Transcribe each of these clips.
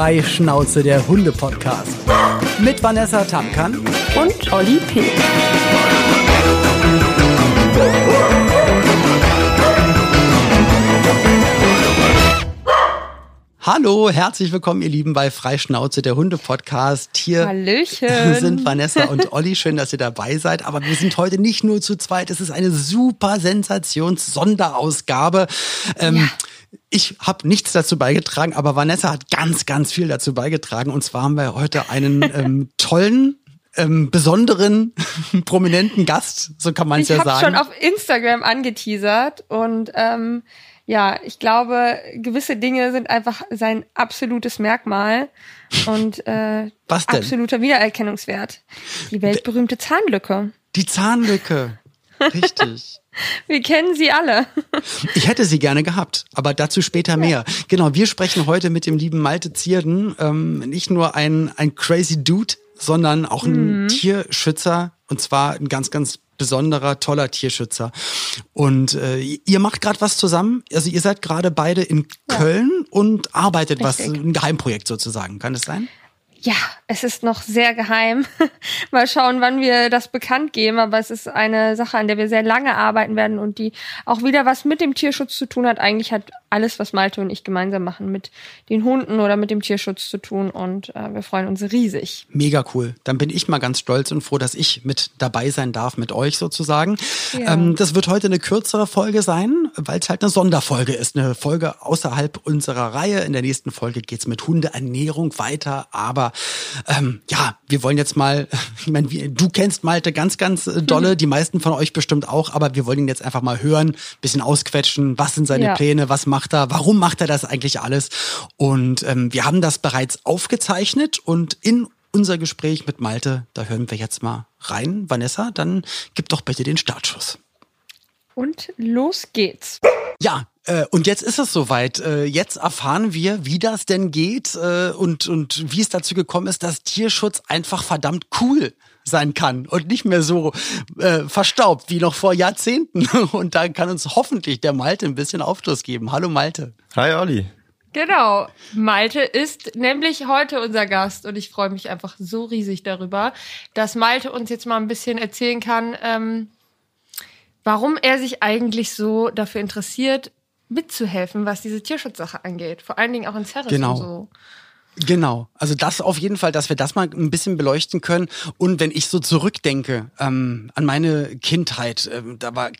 Freischnauze, der Hunde-Podcast. Mit Vanessa Tamkan und Olli P. Hallo, herzlich willkommen, ihr Lieben, bei Freischnauze, der Hunde-Podcast. Hier Hallöchen. sind Vanessa und Olli. Schön, dass ihr dabei seid. Aber wir sind heute nicht nur zu zweit. Es ist eine super Sensations-Sonderausgabe. Ähm, ja. Ich habe nichts dazu beigetragen, aber Vanessa hat ganz, ganz viel dazu beigetragen. Und zwar haben wir heute einen ähm, tollen ähm, besonderen, prominenten Gast, so kann man es ja sagen. Ich habe schon auf Instagram angeteasert und ähm, ja, ich glaube, gewisse Dinge sind einfach sein absolutes Merkmal und äh, absoluter Wiedererkennungswert. Die weltberühmte Zahnlücke. Die Zahnlücke. Richtig. Wir kennen sie alle. ich hätte sie gerne gehabt, aber dazu später mehr. Genau, wir sprechen heute mit dem lieben Malte Zierden. Ähm, nicht nur ein, ein crazy Dude, sondern auch ein mhm. Tierschützer. Und zwar ein ganz, ganz besonderer, toller Tierschützer. Und äh, ihr macht gerade was zusammen. Also ihr seid gerade beide in ja. Köln und arbeitet Richtig. was, ein Geheimprojekt sozusagen. Kann es sein? Ja, es ist noch sehr geheim. Mal schauen, wann wir das bekannt geben, aber es ist eine Sache, an der wir sehr lange arbeiten werden und die auch wieder was mit dem Tierschutz zu tun hat. Eigentlich hat alles, was Malte und ich gemeinsam machen, mit den Hunden oder mit dem Tierschutz zu tun und äh, wir freuen uns riesig. Mega cool. Dann bin ich mal ganz stolz und froh, dass ich mit dabei sein darf, mit euch sozusagen. Ja. Ähm, das wird heute eine kürzere Folge sein, weil es halt eine Sonderfolge ist, eine Folge außerhalb unserer Reihe. In der nächsten Folge geht's mit Hundeernährung weiter, aber ähm, ja, wir wollen jetzt mal, ich meine, du kennst Malte ganz, ganz äh, dolle, mhm. die meisten von euch bestimmt auch, aber wir wollen ihn jetzt einfach mal hören, bisschen ausquetschen, was sind seine ja. Pläne, was macht er, warum macht er das eigentlich alles? Und ähm, wir haben das bereits aufgezeichnet und in unser Gespräch mit Malte, da hören wir jetzt mal rein. Vanessa, dann gib doch bitte den Startschuss. Und los geht's. Ja, äh, und jetzt ist es soweit. Äh, jetzt erfahren wir, wie das denn geht äh, und, und wie es dazu gekommen ist, dass Tierschutz einfach verdammt cool sein kann und nicht mehr so äh, verstaubt wie noch vor Jahrzehnten. Und da kann uns hoffentlich der Malte ein bisschen Aufschluss geben. Hallo Malte. Hi Olli. Genau. Malte ist nämlich heute unser Gast und ich freue mich einfach so riesig darüber, dass Malte uns jetzt mal ein bisschen erzählen kann, ähm, warum er sich eigentlich so dafür interessiert, mitzuhelfen, was diese Tierschutzsache angeht. Vor allen Dingen auch in Ceres genau. und so. Genau, also das auf jeden Fall, dass wir das mal ein bisschen beleuchten können. Und wenn ich so zurückdenke ähm, an meine Kindheit, äh, da war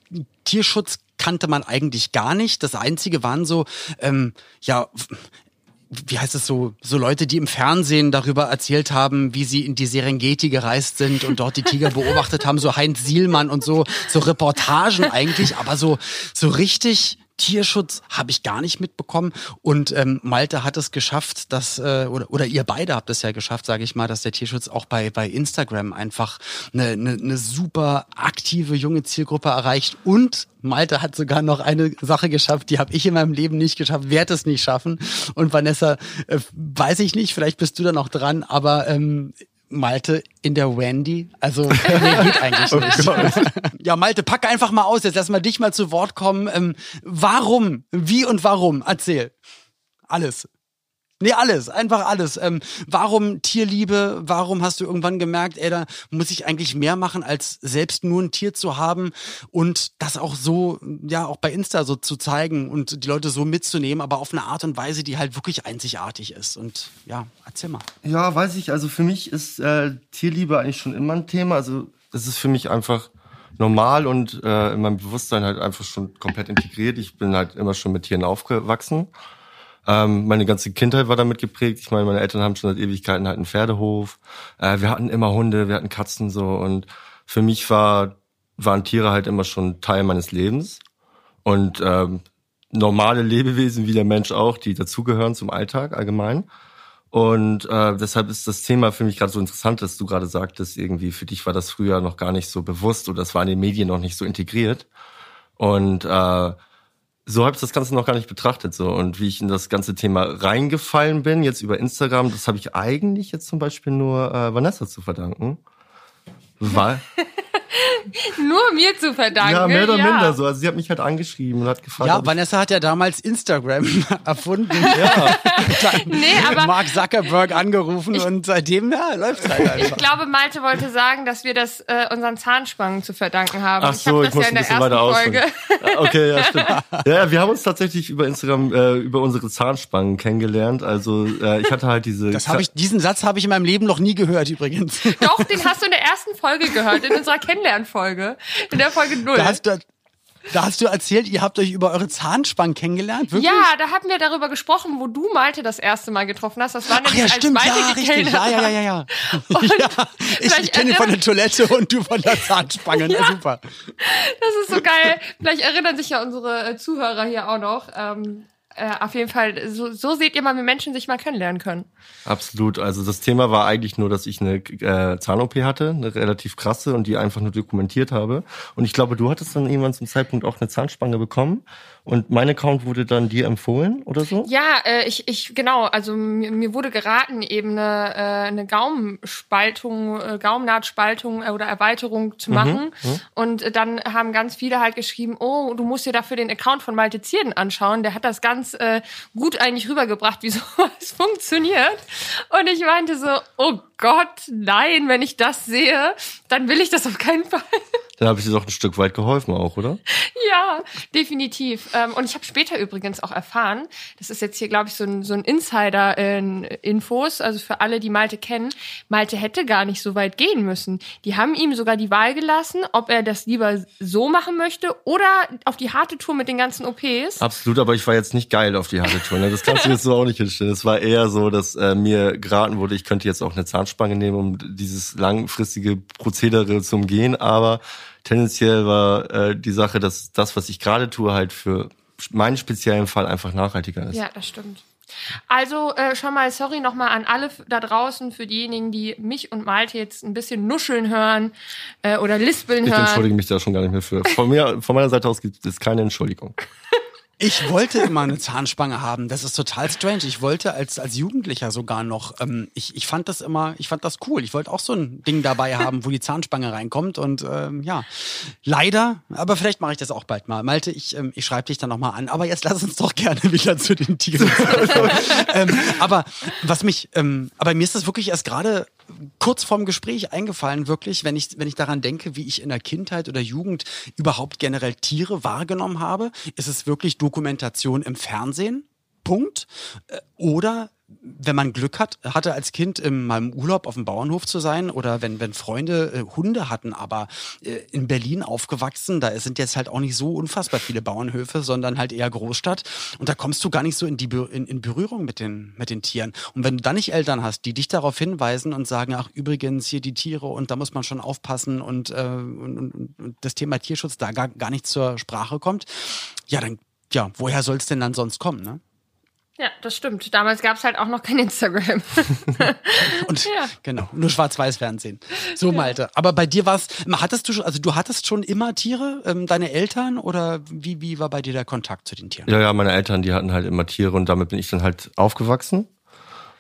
Tierschutz kannte man eigentlich gar nicht. Das Einzige waren so, ähm, ja, wie heißt es so, so Leute, die im Fernsehen darüber erzählt haben, wie sie in die Serengeti gereist sind und dort die Tiger beobachtet haben, so Heinz Sielmann und so, so Reportagen eigentlich, aber so, so richtig Tierschutz habe ich gar nicht mitbekommen. Und ähm, Malte hat es geschafft, dass, äh, oder, oder ihr beide habt es ja geschafft, sage ich mal, dass der Tierschutz auch bei, bei Instagram einfach eine, eine, eine super aktive junge Zielgruppe erreicht. Und Malte hat sogar noch eine Sache geschafft, die habe ich in meinem Leben nicht geschafft, werde es nicht schaffen. Und Vanessa, äh, weiß ich nicht, vielleicht bist du da noch dran, aber ähm, Malte in der Wendy? Also, nee, geht eigentlich oh nicht. ja, Malte, pack einfach mal aus. Jetzt lass mal dich mal zu Wort kommen. Ähm, warum? Wie und warum? Erzähl. Alles. Nee, alles, einfach alles. Ähm, warum Tierliebe? Warum hast du irgendwann gemerkt, ey, da muss ich eigentlich mehr machen, als selbst nur ein Tier zu haben und das auch so, ja, auch bei Insta so zu zeigen und die Leute so mitzunehmen, aber auf eine Art und Weise, die halt wirklich einzigartig ist. Und ja, erzähl mal. Ja, weiß ich. Also für mich ist äh, Tierliebe eigentlich schon immer ein Thema. Also das ist für mich einfach normal und äh, in meinem Bewusstsein halt einfach schon komplett integriert. Ich bin halt immer schon mit Tieren aufgewachsen. Ähm, meine ganze Kindheit war damit geprägt. Ich meine, meine Eltern haben schon seit Ewigkeiten halt einen Pferdehof. Äh, wir hatten immer Hunde, wir hatten Katzen so. Und für mich war, waren Tiere halt immer schon Teil meines Lebens. Und ähm, normale Lebewesen wie der Mensch auch, die dazugehören zum Alltag allgemein. Und äh, deshalb ist das Thema für mich gerade so interessant, dass du gerade sagtest, irgendwie für dich war das früher noch gar nicht so bewusst oder das war in den Medien noch nicht so integriert. Und äh, so habe ich das Ganze noch gar nicht betrachtet. so Und wie ich in das ganze Thema reingefallen bin, jetzt über Instagram, das habe ich eigentlich jetzt zum Beispiel nur äh, Vanessa zu verdanken. Weil, Nur mir zu verdanken. Ja, mehr oder ja. minder so. Also sie hat mich halt angeschrieben und hat gefragt. Ja, Vanessa hat ja damals Instagram erfunden. ja. Nee, aber Mark Zuckerberg angerufen ich, und seitdem ja, läuft halt einfach. Ich glaube, Malte wollte sagen, dass wir das äh, unseren Zahnspangen zu verdanken haben. Ach so, ich, ich muss ja in der ersten weiter Folge. okay, ja, stimmt. Ja, wir haben uns tatsächlich über Instagram äh, über unsere Zahnspangen kennengelernt. Also äh, ich hatte halt diese. Das habe ich, diesen Satz habe ich in meinem Leben noch nie gehört übrigens. Doch, den hast du in der ersten Folge gehört, in unserer Kennenlernfolge, in der Folge null. Da hast du, da hast du erzählt, ihr habt euch über eure Zahnspangen kennengelernt, wirklich? Ja, da haben wir darüber gesprochen, wo du Malte das erste Mal getroffen hast. Das war nämlich Ach ja, stimmt, als Malte ja, richtig. Ja, ja, ja, ja, ja. ja ich, ich kenne von der Toilette und du von der Zahnspange. Ja, super. Das ist so geil. Vielleicht erinnern sich ja unsere Zuhörer hier auch noch. Ähm, äh, auf jeden Fall, so, so seht ihr mal, wie Menschen sich mal kennenlernen können. Absolut. Also das Thema war eigentlich nur, dass ich eine äh, Zahn-OP hatte, eine relativ krasse und die einfach nur dokumentiert habe. Und ich glaube, du hattest dann irgendwann zum Zeitpunkt auch eine Zahnspange bekommen. Und mein Account wurde dann dir empfohlen oder so? Ja, äh, ich, ich genau, also mir, mir wurde geraten, eben eine, äh, eine Gaumenspaltung, äh, Gaumennahtspaltung äh, oder Erweiterung zu mhm, machen. Mhm. Und dann haben ganz viele halt geschrieben, oh, du musst dir dafür den Account von Malte Zierden anschauen. Der hat das ganz äh, gut eigentlich rübergebracht, wie sowas funktioniert. Und ich meinte so, oh Gott, nein, wenn ich das sehe, dann will ich das auf keinen Fall. Dann habe ich dir doch ein Stück weit geholfen auch, oder? Ja, definitiv. Ähm, und ich habe später übrigens auch erfahren, das ist jetzt hier, glaube ich, so ein, so ein Insider-Infos, also für alle, die Malte kennen, Malte hätte gar nicht so weit gehen müssen. Die haben ihm sogar die Wahl gelassen, ob er das lieber so machen möchte oder auf die harte Tour mit den ganzen OPs. Absolut, aber ich war jetzt nicht geil auf die harte Tour. Ne? Das kannst du jetzt so auch nicht hinstellen. Es war eher so, dass äh, mir geraten wurde, ich könnte jetzt auch eine Zahnspange nehmen, um dieses langfristige Prozedere zu umgehen, aber tendenziell war äh, die Sache, dass das, was ich gerade tue, halt für meinen speziellen Fall einfach nachhaltiger ist. Ja, das stimmt. Also äh, schon mal sorry nochmal an alle da draußen für diejenigen, die mich und Malte jetzt ein bisschen nuscheln hören äh, oder lispeln ich hören. Ich entschuldige mich da schon gar nicht mehr für. Von mir, von meiner Seite aus gibt es keine Entschuldigung. Ich wollte immer eine Zahnspange haben. Das ist total strange. Ich wollte als, als Jugendlicher sogar noch, ähm, ich, ich fand das immer, ich fand das cool. Ich wollte auch so ein Ding dabei haben, wo die Zahnspange reinkommt. Und ähm, ja, leider, aber vielleicht mache ich das auch bald mal. Malte, ich, ähm, ich schreibe dich dann nochmal an. Aber jetzt lass uns doch gerne wieder zu den Tieren. ähm, aber was mich, ähm, aber mir ist das wirklich erst gerade kurz vorm Gespräch eingefallen, wirklich, wenn ich, wenn ich daran denke, wie ich in der Kindheit oder Jugend überhaupt generell Tiere wahrgenommen habe, ist es wirklich Dokumentation im Fernsehen. Punkt. Äh, oder wenn man Glück hat, hatte als Kind im, mal im Urlaub auf dem Bauernhof zu sein oder wenn, wenn Freunde äh, Hunde hatten, aber äh, in Berlin aufgewachsen, da sind jetzt halt auch nicht so unfassbar viele Bauernhöfe, sondern halt eher Großstadt und da kommst du gar nicht so in die in, in Berührung mit den, mit den Tieren. Und wenn du dann nicht Eltern hast, die dich darauf hinweisen und sagen, ach übrigens hier die Tiere und da muss man schon aufpassen und, äh, und, und, und das Thema Tierschutz da gar, gar nicht zur Sprache kommt, ja dann, ja, woher soll es denn dann sonst kommen, ne? Ja, das stimmt. Damals gab es halt auch noch kein Instagram. und ja. genau, nur Schwarz-Weiß-Fernsehen. So, Malte. Aber bei dir war es, hattest du schon, also du hattest schon immer Tiere, ähm, deine Eltern, oder wie, wie war bei dir der Kontakt zu den Tieren? Ja, ja, meine Eltern, die hatten halt immer Tiere und damit bin ich dann halt aufgewachsen.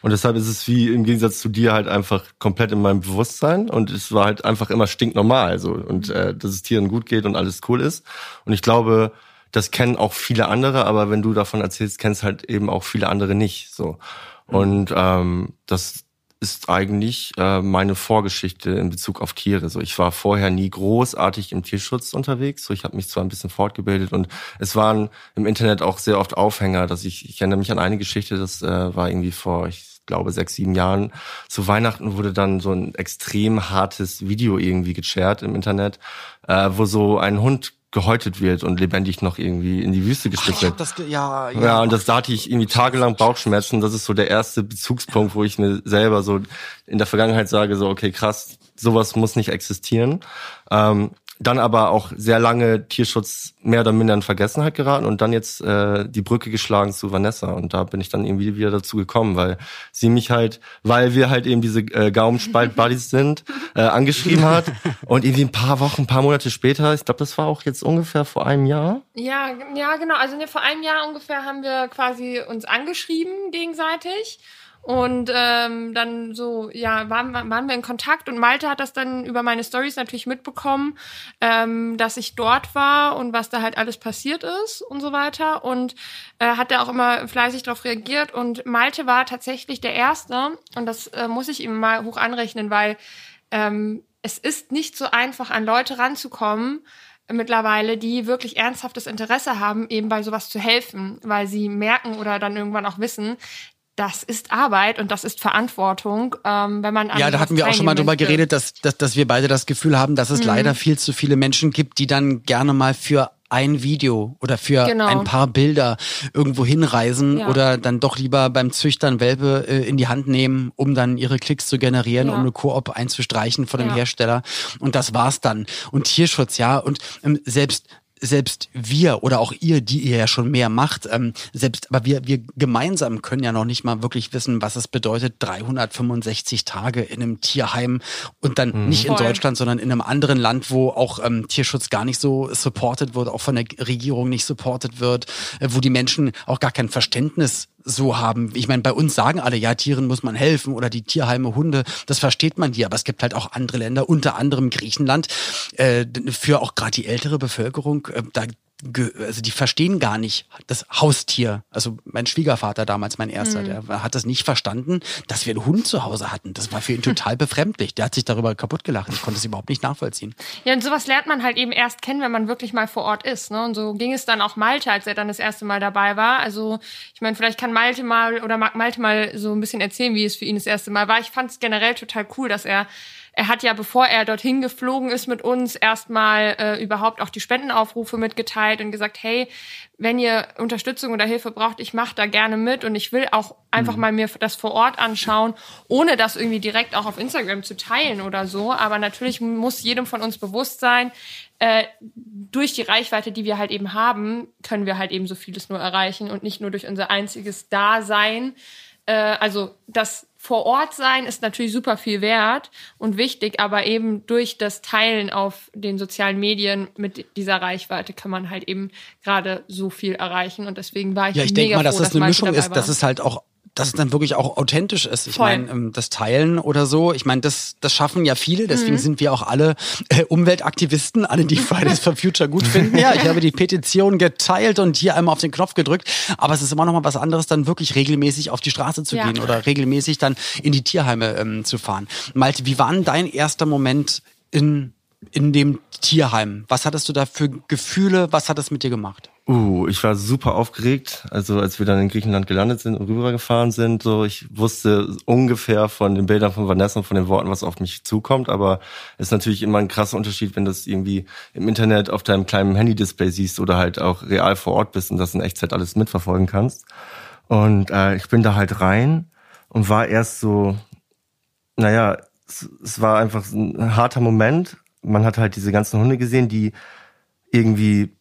Und deshalb ist es wie im Gegensatz zu dir halt einfach komplett in meinem Bewusstsein und es war halt einfach immer stinknormal so und äh, dass es Tieren gut geht und alles cool ist. Und ich glaube, das kennen auch viele andere, aber wenn du davon erzählst, kennst halt eben auch viele andere nicht. So. Und ähm, das ist eigentlich äh, meine Vorgeschichte in Bezug auf Tiere. So, ich war vorher nie großartig im Tierschutz unterwegs. So, ich habe mich zwar ein bisschen fortgebildet und es waren im Internet auch sehr oft Aufhänger, dass ich, ich erinnere mich an eine Geschichte, das äh, war irgendwie vor, ich glaube, sechs, sieben Jahren. Zu Weihnachten wurde dann so ein extrem hartes Video irgendwie gechert im Internet, äh, wo so ein Hund gehäutet wird und lebendig noch irgendwie in die Wüste geschickt wird. Ja, ja. ja, und das da hatte ich irgendwie tagelang Bauchschmerzen. Das ist so der erste Bezugspunkt, wo ich mir selber so in der Vergangenheit sage, so, okay, krass, sowas muss nicht existieren. Ähm, dann aber auch sehr lange Tierschutz mehr oder minder in Vergessenheit geraten und dann jetzt äh, die Brücke geschlagen zu Vanessa und da bin ich dann irgendwie wieder dazu gekommen, weil sie mich halt, weil wir halt eben diese äh, Gaumenspalt-Buddies sind, äh, angeschrieben hat und irgendwie ein paar Wochen, ein paar Monate später, ich glaube, das war auch jetzt ungefähr vor einem Jahr. Ja, ja, genau. Also ne, vor einem Jahr ungefähr haben wir quasi uns angeschrieben gegenseitig Und ähm, dann so, ja, waren, waren wir in Kontakt und Malte hat das dann über meine Stories natürlich mitbekommen, ähm, dass ich dort war und was da halt alles passiert ist und so weiter. Und äh, hat er auch immer fleißig darauf reagiert. Und Malte war tatsächlich der Erste, und das äh, muss ich ihm mal hoch anrechnen, weil ähm, es ist nicht so einfach, an Leute ranzukommen, mittlerweile, die wirklich ernsthaftes Interesse haben, eben bei sowas zu helfen, weil sie merken oder dann irgendwann auch wissen, das ist Arbeit und das ist Verantwortung, ähm, wenn man Ja, da hatten wir auch schon mal drüber geredet, dass, dass, dass wir beide das Gefühl haben, dass es mhm. leider viel zu viele Menschen gibt, die dann gerne mal für ein Video oder für genau. ein paar Bilder irgendwo hinreisen ja. oder dann doch lieber beim Züchtern Welpe äh, in die Hand nehmen, um dann ihre Klicks zu generieren, ja. um eine Koop einzustreichen von dem ja. Hersteller. Und das war's dann. Und Tierschutz, ja. Und ähm, selbst selbst wir oder auch ihr, die ihr ja schon mehr macht, ähm, selbst, aber wir, wir gemeinsam können ja noch nicht mal wirklich wissen, was es bedeutet, 365 Tage in einem Tierheim und dann mhm. nicht in Voll. Deutschland, sondern in einem anderen Land, wo auch ähm, Tierschutz gar nicht so supported wird, auch von der Regierung nicht supported wird, äh, wo die Menschen auch gar kein Verständnis so haben. Ich meine, bei uns sagen alle, ja, Tieren muss man helfen oder die Tierheime, Hunde, das versteht man hier. Aber es gibt halt auch andere Länder, unter anderem Griechenland, äh, für auch gerade die ältere Bevölkerung, äh, da also die verstehen gar nicht das Haustier. Also mein Schwiegervater damals, mein erster, mhm. der hat das nicht verstanden, dass wir einen Hund zu Hause hatten. Das war für ihn total befremdlich. Der hat sich darüber kaputt gelacht. Ich konnte es überhaupt nicht nachvollziehen. Ja, und sowas lernt man halt eben erst kennen, wenn man wirklich mal vor Ort ist. Ne? Und so ging es dann auch Malte, als er dann das erste Mal dabei war. Also ich meine, vielleicht kann Malte mal oder mag Malte mal so ein bisschen erzählen, wie es für ihn das erste Mal war. Ich fand es generell total cool, dass er er hat ja, bevor er dorthin geflogen ist mit uns, erstmal äh, überhaupt auch die Spendenaufrufe mitgeteilt und gesagt, hey, wenn ihr Unterstützung oder Hilfe braucht, ich mache da gerne mit und ich will auch einfach mhm. mal mir das vor Ort anschauen, ohne das irgendwie direkt auch auf Instagram zu teilen oder so. Aber natürlich muss jedem von uns bewusst sein, äh, durch die Reichweite, die wir halt eben haben, können wir halt eben so vieles nur erreichen und nicht nur durch unser einziges Dasein. Äh, also das vor Ort sein ist natürlich super viel wert und wichtig, aber eben durch das Teilen auf den sozialen Medien mit dieser Reichweite kann man halt eben gerade so viel erreichen und deswegen war ich Ja, ich denke mal, dass froh, das eine Mischung ist, dass es halt auch dass es dann wirklich auch authentisch ist. Ich meine, ähm, das Teilen oder so, ich meine, das, das schaffen ja viele, deswegen mhm. sind wir auch alle äh, Umweltaktivisten, alle, die Fridays for Future gut finden. Ja, ich habe die Petition geteilt und hier einmal auf den Knopf gedrückt, aber es ist immer noch mal was anderes, dann wirklich regelmäßig auf die Straße zu ja. gehen oder regelmäßig dann in die Tierheime ähm, zu fahren. Malte, wie war denn dein erster Moment in, in dem Tierheim? Was hattest du da für Gefühle? Was hat das mit dir gemacht? Uh, ich war super aufgeregt. Also als wir dann in Griechenland gelandet sind und rübergefahren sind, so ich wusste ungefähr von den Bildern von Vanessa und von den Worten, was auf mich zukommt. Aber es ist natürlich immer ein krasser Unterschied, wenn du das irgendwie im Internet auf deinem kleinen Handy-Display siehst oder halt auch real vor Ort bist und das in Echtzeit alles mitverfolgen kannst. Und äh, ich bin da halt rein und war erst so, naja, es, es war einfach ein harter Moment. Man hat halt diese ganzen Hunde gesehen, die irgendwie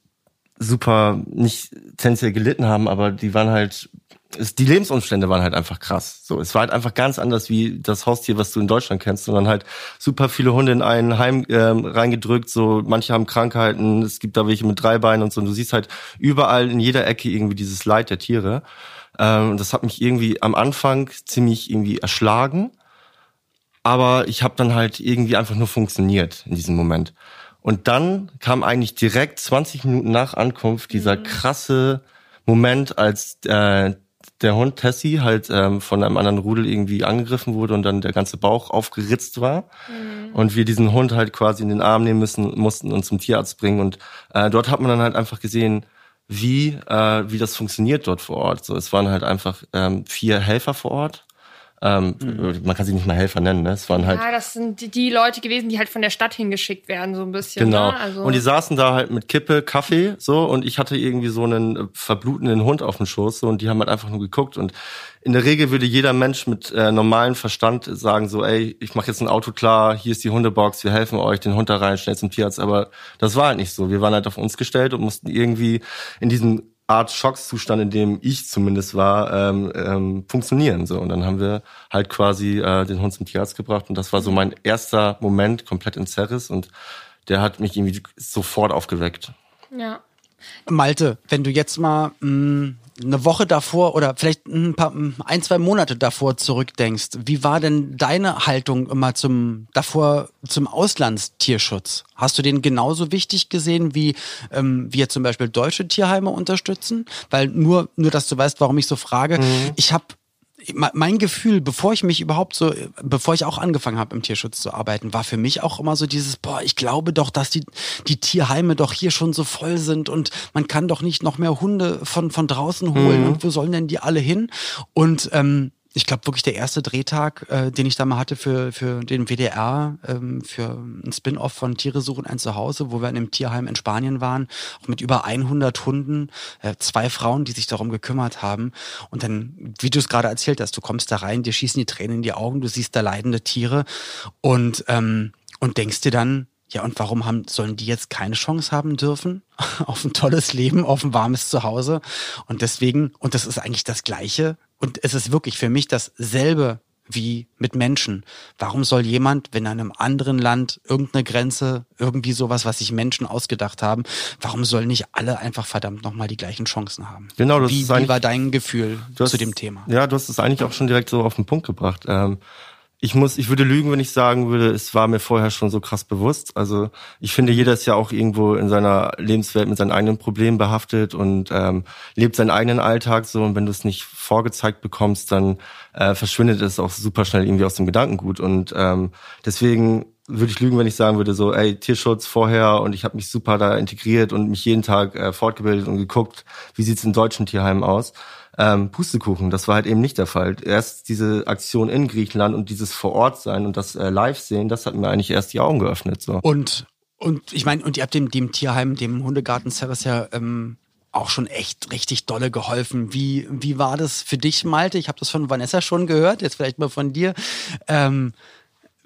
super nicht tendenziell gelitten haben, aber die waren halt es, die Lebensumstände waren halt einfach krass. So, es war halt einfach ganz anders wie das Haustier, was du in Deutschland kennst, sondern halt super viele Hunde in ein Heim ähm, reingedrückt. So, manche haben Krankheiten, es gibt da welche mit drei Beinen und so. Und du siehst halt überall in jeder Ecke irgendwie dieses Leid der Tiere. Ähm, das hat mich irgendwie am Anfang ziemlich irgendwie erschlagen, aber ich habe dann halt irgendwie einfach nur funktioniert in diesem Moment. Und dann kam eigentlich direkt 20 Minuten nach Ankunft dieser mhm. krasse Moment, als äh, der Hund Tessie halt ähm, von einem anderen Rudel irgendwie angegriffen wurde und dann der ganze Bauch aufgeritzt war. Mhm. Und wir diesen Hund halt quasi in den Arm nehmen müssen, mussten und zum Tierarzt bringen. Und äh, dort hat man dann halt einfach gesehen, wie, äh, wie das funktioniert dort vor Ort. So, es waren halt einfach ähm, vier Helfer vor Ort ähm, mhm. Man kann sie nicht mal Helfer nennen, ne? Es waren halt. Ja, das sind die Leute gewesen, die halt von der Stadt hingeschickt werden, so ein bisschen. Genau. Ne? Also und die saßen da halt mit Kippe, Kaffee, so, und ich hatte irgendwie so einen äh, verblutenden Hund auf dem Schoß, so, und die haben halt einfach nur geguckt. Und in der Regel würde jeder Mensch mit äh, normalem Verstand sagen, so, ey, ich mache jetzt ein Auto klar, hier ist die Hundebox, wir helfen euch, den Hund da rein, schnell zum Tierarzt. Aber das war halt nicht so. Wir waren halt auf uns gestellt und mussten irgendwie in diesem Art Schockszustand, in dem ich zumindest war, ähm, ähm, funktionieren. So. Und dann haben wir halt quasi äh, den Hund zum Tierarzt gebracht. Und das war so mein erster Moment komplett in Zerris und der hat mich irgendwie sofort aufgeweckt. Ja. Malte, wenn du jetzt mal mh, mm, eine Woche davor oder vielleicht ein paar, ein, zwei Monate davor zurückdenkst, wie war denn deine Haltung immer zum, davor zum Auslandstierschutz? Hast du den genauso wichtig gesehen, wie ähm, wir zum Beispiel deutsche Tierheime unterstützen? Weil nur, nur, dass du weißt, warum ich so frage. Mhm. Ich habe mein Gefühl, bevor ich mich überhaupt so, bevor ich auch angefangen habe im Tierschutz zu arbeiten, war für mich auch immer so dieses, boah, ich glaube doch, dass die, die Tierheime doch hier schon so voll sind und man kann doch nicht noch mehr Hunde von, von draußen holen mhm. und wo sollen denn die alle hin? Und ähm, ich glaube wirklich der erste Drehtag, äh, den ich da mal hatte für, für den WDR, ähm, für ein Spin-off von Tiere suchen ein Zuhause, wo wir in einem Tierheim in Spanien waren, auch mit über 100 Hunden, äh, zwei Frauen, die sich darum gekümmert haben. Und dann, wie du es gerade erzählt hast, du kommst da rein, dir schießen die Tränen in die Augen, du siehst da leidende Tiere und, ähm, und denkst dir dann, ja, und warum haben, sollen die jetzt keine Chance haben dürfen auf ein tolles Leben, auf ein warmes Zuhause? Und deswegen, und das ist eigentlich das Gleiche, und es ist wirklich für mich dasselbe wie mit Menschen. Warum soll jemand, wenn in einem anderen Land irgendeine Grenze, irgendwie sowas, was sich Menschen ausgedacht haben, warum sollen nicht alle einfach verdammt nochmal die gleichen Chancen haben? Genau, das wie, ist wie war dein Gefühl hast, zu dem Thema? Ja, du hast es eigentlich auch schon direkt so auf den Punkt gebracht. Ähm, ich muss, ich würde lügen, wenn ich sagen würde, es war mir vorher schon so krass bewusst. Also ich finde, jeder ist ja auch irgendwo in seiner Lebenswelt mit seinen eigenen Problemen behaftet und ähm, lebt seinen eigenen Alltag so. Und wenn du es nicht vorgezeigt bekommst, dann äh, verschwindet es auch super schnell irgendwie aus dem Gedankengut. Und ähm, deswegen würde ich lügen, wenn ich sagen würde, so, ey, Tierschutz vorher und ich habe mich super da integriert und mich jeden Tag äh, fortgebildet und geguckt, wie sieht's in deutschen Tierheimen aus ähm, Pustekuchen. Das war halt eben nicht der Fall. Erst diese Aktion in Griechenland und dieses vor Ort sein und das äh, live sehen, das hat mir eigentlich erst die Augen geöffnet. So. Und und ich meine, und ihr habt dem, dem Tierheim, dem Hundegarten Service ja ähm, auch schon echt richtig dolle geholfen. Wie, wie war das für dich, Malte? Ich habe das von Vanessa schon gehört, jetzt vielleicht mal von dir. Ähm,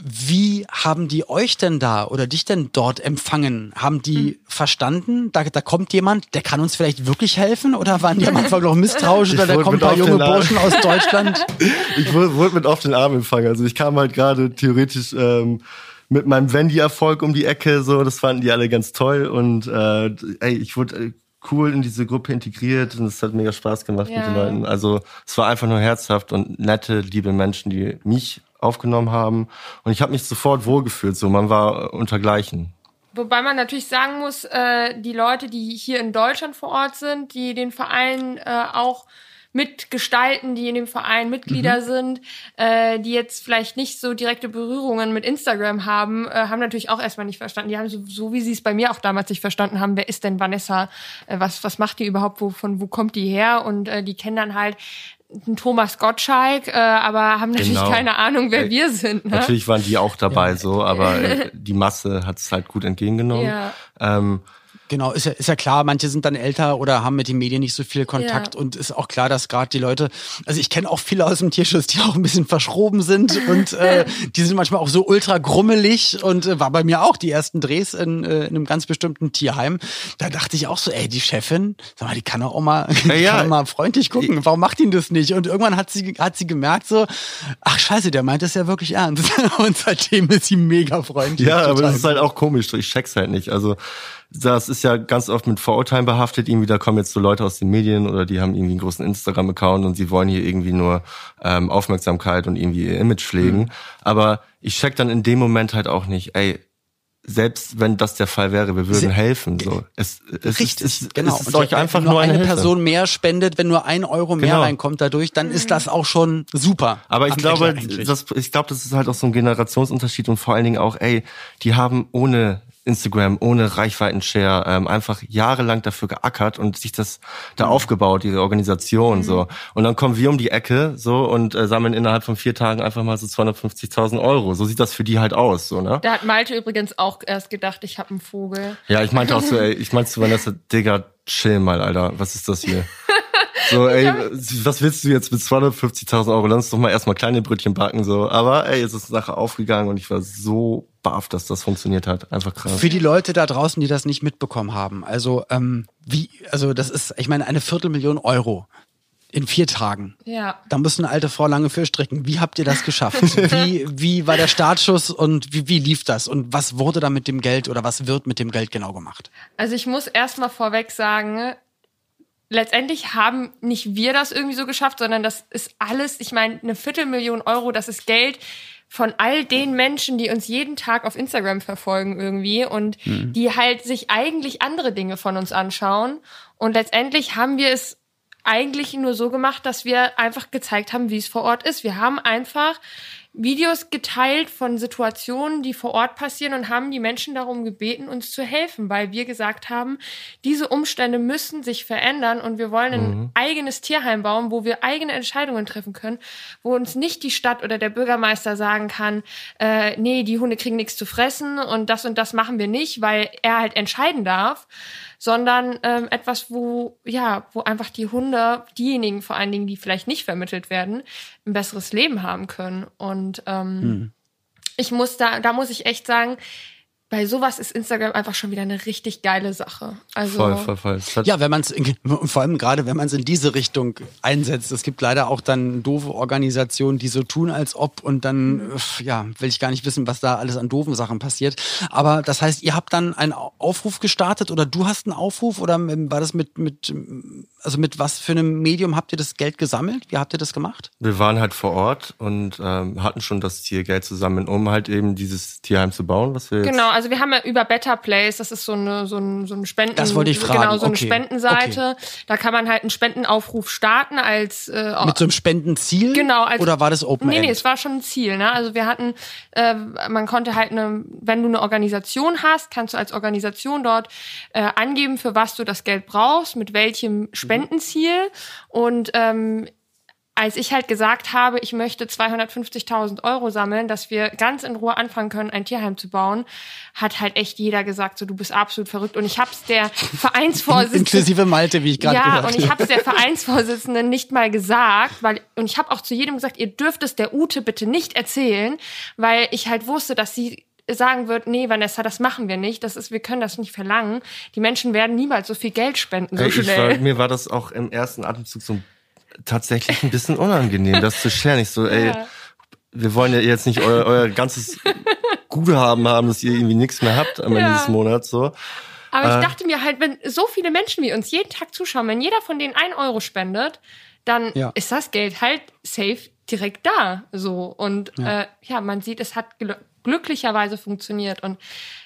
wie haben die euch denn da oder dich denn dort empfangen? Haben die mhm. verstanden, da, da kommt jemand, der kann uns vielleicht wirklich helfen? Oder waren die am Anfang noch misstrauisch oder da kommen ein paar junge Burschen aus Deutschland? ich wurde, wurde mit auf den Arm empfangen. Also ich kam halt gerade theoretisch ähm, mit meinem Wendy-Erfolg um die Ecke, so, das fanden die alle ganz toll. Und äh, ey, ich wurde äh, cool in diese Gruppe integriert und es hat mega Spaß gemacht ja. mit den Leuten. Also es war einfach nur herzhaft und nette, liebe Menschen, die mich aufgenommen haben. Und ich habe mich sofort wohlgefühlt. So, man war untergleichen. Wobei man natürlich sagen muss, äh, die Leute, die hier in Deutschland vor Ort sind, die den Verein äh, auch mitgestalten, die in dem Verein Mitglieder mhm. sind, äh, die jetzt vielleicht nicht so direkte Berührungen mit Instagram haben, äh, haben natürlich auch erstmal nicht verstanden. Die haben so, so wie sie es bei mir auch damals nicht verstanden haben, wer ist denn Vanessa, äh, was, was macht die überhaupt, wo, von wo kommt die her? Und äh, die kennen dann halt Thomas Gottschalk, äh, aber haben natürlich genau. keine Ahnung, wer äh, wir sind. Ne? Natürlich waren die auch dabei ja. so, aber äh, die Masse hat es halt gut entgegengenommen. Ja. Ähm, Genau, ist ja, ist ja klar, manche sind dann älter oder haben mit den Medien nicht so viel Kontakt ja. und ist auch klar, dass gerade die Leute, also ich kenne auch viele aus dem Tierschutz, die auch ein bisschen verschroben sind und äh, die sind manchmal auch so ultra grummelig und äh, war bei mir auch die ersten Drehs in, äh, in einem ganz bestimmten Tierheim. Da dachte ich auch so, ey, die Chefin, sag mal, die kann auch mal, ja, ja. Kann mal freundlich gucken, warum macht ihn das nicht? Und irgendwann hat sie, hat sie gemerkt so, ach scheiße, der meint das ja wirklich ernst. und seitdem ist sie mega freundlich. Ja, aber das ist halt auch komisch, ich check's halt nicht. Also das ist ja ganz oft mit Vorurteilen behaftet. Irgendwie, da kommen jetzt so Leute aus den Medien oder die haben irgendwie einen großen Instagram-Account und sie wollen hier irgendwie nur ähm, Aufmerksamkeit und irgendwie ihr Image pflegen. Mhm. Aber ich check dann in dem Moment halt auch nicht, ey, selbst wenn das der Fall wäre, wir würden Sie, helfen. So, es, es richtig, ist, es, genau. Es ist euch einfach nur, nur eine, eine Person mehr spendet, wenn nur ein Euro mehr genau. reinkommt dadurch, dann ist das auch schon super. Aber ich glaube, das, ich glaube, das ist halt auch so ein Generationsunterschied und vor allen Dingen auch, ey, die haben ohne Instagram ohne Reichweiten-Share ähm, einfach jahrelang dafür geackert und sich das da mhm. aufgebaut, diese Organisation mhm. so. Und dann kommen wir um die Ecke so und äh, sammeln innerhalb von vier Tagen einfach mal so 250.000 Euro. So sieht das für die halt aus, so ne? Da hat Malte übrigens auch erst gedacht, ich habe einen Vogel. Ja, ich meinte auch so, ey, ich meinte zu Vanessa, Digga, chill mal, Alter, was ist das hier? So, ey, was willst du jetzt mit 250.000 Euro? Lass uns doch mal erstmal kleine Brötchen backen, so. Aber, ey, es ist eine Sache aufgegangen und ich war so baff, dass das funktioniert hat. Einfach krass. Für die Leute da draußen, die das nicht mitbekommen haben. Also, ähm, wie, also das ist, ich meine, eine Viertelmillion Euro In vier Tagen. Ja. Da muss eine alte Frau lange für stricken. Wie habt ihr das geschafft? wie, wie war der Startschuss und wie, wie lief das? Und was wurde da mit dem Geld oder was wird mit dem Geld genau gemacht? Also ich muss erstmal vorweg sagen, letztendlich haben nicht wir das irgendwie so geschafft, sondern das ist alles, ich meine, eine Viertelmillion Euro, das ist Geld von all den Menschen, die uns jeden Tag auf Instagram verfolgen irgendwie und mhm. die halt sich eigentlich andere Dinge von uns anschauen. Und letztendlich haben wir es eigentlich nur so gemacht, dass wir einfach gezeigt haben, wie es vor Ort ist. Wir haben einfach Videos geteilt von Situationen, die vor Ort passieren und haben die Menschen darum gebeten, uns zu helfen, weil wir gesagt haben, diese Umstände müssen sich verändern und wir wollen ein mhm. eigenes Tierheim bauen, wo wir eigene Entscheidungen treffen können, wo uns nicht die Stadt oder der Bürgermeister sagen kann, äh, nee, die Hunde kriegen nichts zu fressen und das und das machen wir nicht, weil er halt entscheiden darf, sondern ähm, etwas, wo ja, wo einfach die Hunde, diejenigen vor allen Dingen, die vielleicht nicht vermittelt werden, ein besseres Leben haben können. Und ähm, hm. ich muss da, da muss ich echt sagen, bei sowas ist Instagram einfach schon wieder eine richtig geile Sache. Also voll, voll, voll. Ja, wenn man es vor allem gerade, wenn man es in diese Richtung einsetzt. Es gibt leider auch dann doofe Organisationen, die so tun, als ob und dann ja will ich gar nicht wissen, was da alles an doofen Sachen passiert. Aber das heißt, ihr habt dann einen Aufruf gestartet oder du hast einen Aufruf oder war das mit mit also mit was für einem Medium habt ihr das Geld gesammelt? Wie habt ihr das gemacht? Wir waren halt vor Ort und ähm, hatten schon das Ziel, Geld zu sammeln, um halt eben dieses Tierheim zu bauen, was wir jetzt genau also wir haben ja über Better Place, das ist so eine so ein, so ein Spenden das wollte ich fragen. genau so eine okay. Spendenseite. Okay. Da kann man halt einen Spendenaufruf starten als äh, mit so einem Spendenziel. Genau. Als, oder war das Open Nee, End? nee, es war schon ein Ziel. Ne? Also wir hatten, äh, man konnte halt eine, wenn du eine Organisation hast, kannst du als Organisation dort äh, angeben, für was du das Geld brauchst, mit welchem Spendenziel und ähm, als ich halt gesagt habe, ich möchte 250.000 Euro sammeln, dass wir ganz in Ruhe anfangen können, ein Tierheim zu bauen, hat halt echt jeder gesagt, so du bist absolut verrückt. Und ich habe es der Vereinsvorsitzenden inklusive Malte, wie ich gerade ja, gehört und ich habe es der Vereinsvorsitzenden nicht mal gesagt, weil und ich habe auch zu jedem gesagt, ihr dürft es der Ute bitte nicht erzählen, weil ich halt wusste, dass sie sagen wird, nee, Vanessa, das machen wir nicht. Das ist, wir können das nicht verlangen. Die Menschen werden niemals so viel Geld spenden so schnell. War, mir war das auch im ersten Atemzug so ein tatsächlich ein bisschen unangenehm, das zu scheren. Ich so, ey, ja. wir wollen ja jetzt nicht euer, euer ganzes Guthaben haben, dass ihr irgendwie nichts mehr habt am Ende ja. des Monats, so. Aber äh, ich dachte mir halt, wenn so viele Menschen wie uns jeden Tag zuschauen, wenn jeder von denen ein Euro spendet, dann ja. ist das Geld halt safe direkt da, so. Und ja, äh, ja man sieht, es hat glücklicherweise funktioniert und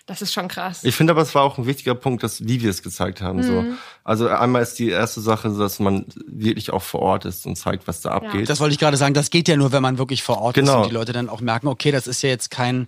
das ist schon krass. Ich finde aber, es war auch ein wichtiger Punkt, dass wie wir es gezeigt haben. Mhm. So. Also einmal ist die erste Sache, dass man wirklich auch vor Ort ist und zeigt, was da abgeht. Ja. Das wollte ich gerade sagen, das geht ja nur, wenn man wirklich vor Ort genau. ist und die Leute dann auch merken, okay, das ist ja jetzt kein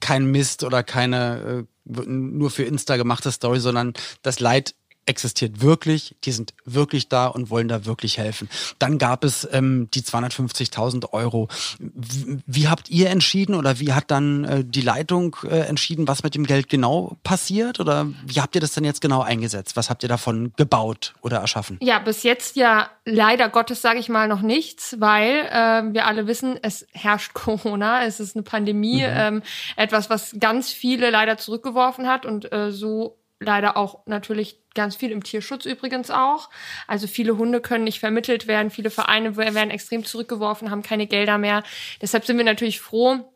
kein Mist oder keine äh, nur für Insta gemachte Story, sondern das Leid existiert wirklich, die sind wirklich da und wollen da wirklich helfen. Dann gab es ähm, die 250.000 Euro. Wie, wie, habt ihr entschieden oder wie hat dann äh, die Leitung äh, entschieden, was mit dem Geld genau passiert? Oder wie habt ihr das denn jetzt genau eingesetzt? Was habt ihr davon gebaut oder erschaffen? Ja, bis jetzt ja leider Gottes sage ich mal noch nichts, weil äh, wir alle wissen, es herrscht Corona, es ist eine Pandemie, mhm. ähm, etwas, was ganz viele leider zurückgeworfen hat und äh, so leider auch natürlich ganz viel im Tierschutz übrigens auch. Also viele Hunde können nicht vermittelt werden, viele Vereine werden extrem zurückgeworfen, haben keine Gelder mehr. Deshalb sind wir natürlich froh,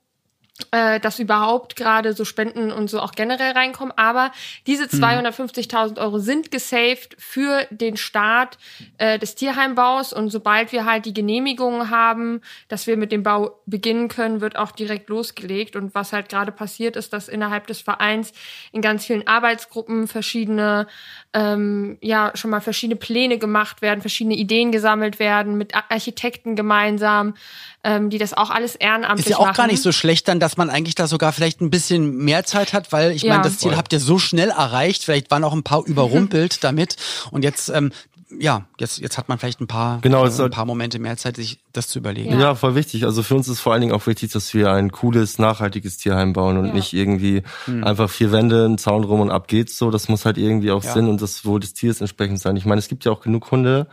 äh, dass überhaupt gerade so Spenden und so auch generell reinkommen. Aber diese 250.000 mhm. Euro sind gesaved für den Start äh, des Tierheimbaus. Und sobald wir halt die Genehmigungen haben, dass wir mit dem Bau beginnen können, wird auch direkt losgelegt. Und was halt gerade passiert ist, dass innerhalb des Vereins in ganz vielen Arbeitsgruppen verschiedene, ähm, ja, schon mal verschiedene Pläne gemacht werden, verschiedene Ideen gesammelt werden, mit Architekten gemeinsam ähm, die das auch alles ehrenamtlich machen. Ist ja auch machen. gar nicht so schlecht dann, dass man eigentlich da sogar vielleicht ein bisschen mehr Zeit hat, weil ich ja. meine, das Ziel habt ihr so schnell erreicht, vielleicht waren auch ein paar überrumpelt damit und jetzt ähm, ja, jetzt, jetzt hat man vielleicht ein paar, genau, äh, ein paar Momente mehr Zeit, sich das zu überlegen. Ja. ja. voll wichtig. Also für uns ist vor allen Dingen auch wichtig, dass wir ein cooles, nachhaltiges Tierheim bauen und ja. nicht irgendwie hm. einfach vier Wände, einen Zaun rum und ab geht's so. Das muss halt irgendwie auch ja. Sinn und das Wohl des Tiers entsprechend sein. Ich meine, es gibt ja auch genug Hunde,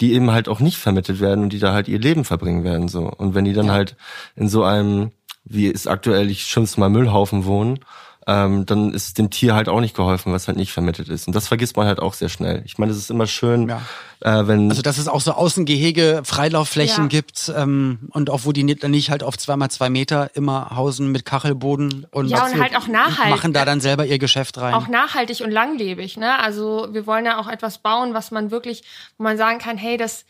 die eben halt auch nicht vermittelt werden und die da halt ihr Leben verbringen werden so. Und wenn die dann halt in so einem, wie es aktuell, ich schimpf's mal Müllhaufen wohnen, ähm, dann ist dem Tier halt auch nicht geholfen, was halt nicht vermittelt ist. Und das vergisst man halt auch sehr schnell. Ich meine, es ist immer schön, ja. äh, wenn. Also dass es auch so Außengehege, Freilaufflächen ja. gibt ähm, und auch wo die nicht halt auf zweimal zwei Meter immer hausen mit Kachelboden und, ja, und halt auch nachhaltig. machen da dann selber ihr Geschäft rein. Auch nachhaltig und langlebig, ne? Also wir wollen ja auch etwas bauen, was man wirklich, wo man sagen kann, hey, das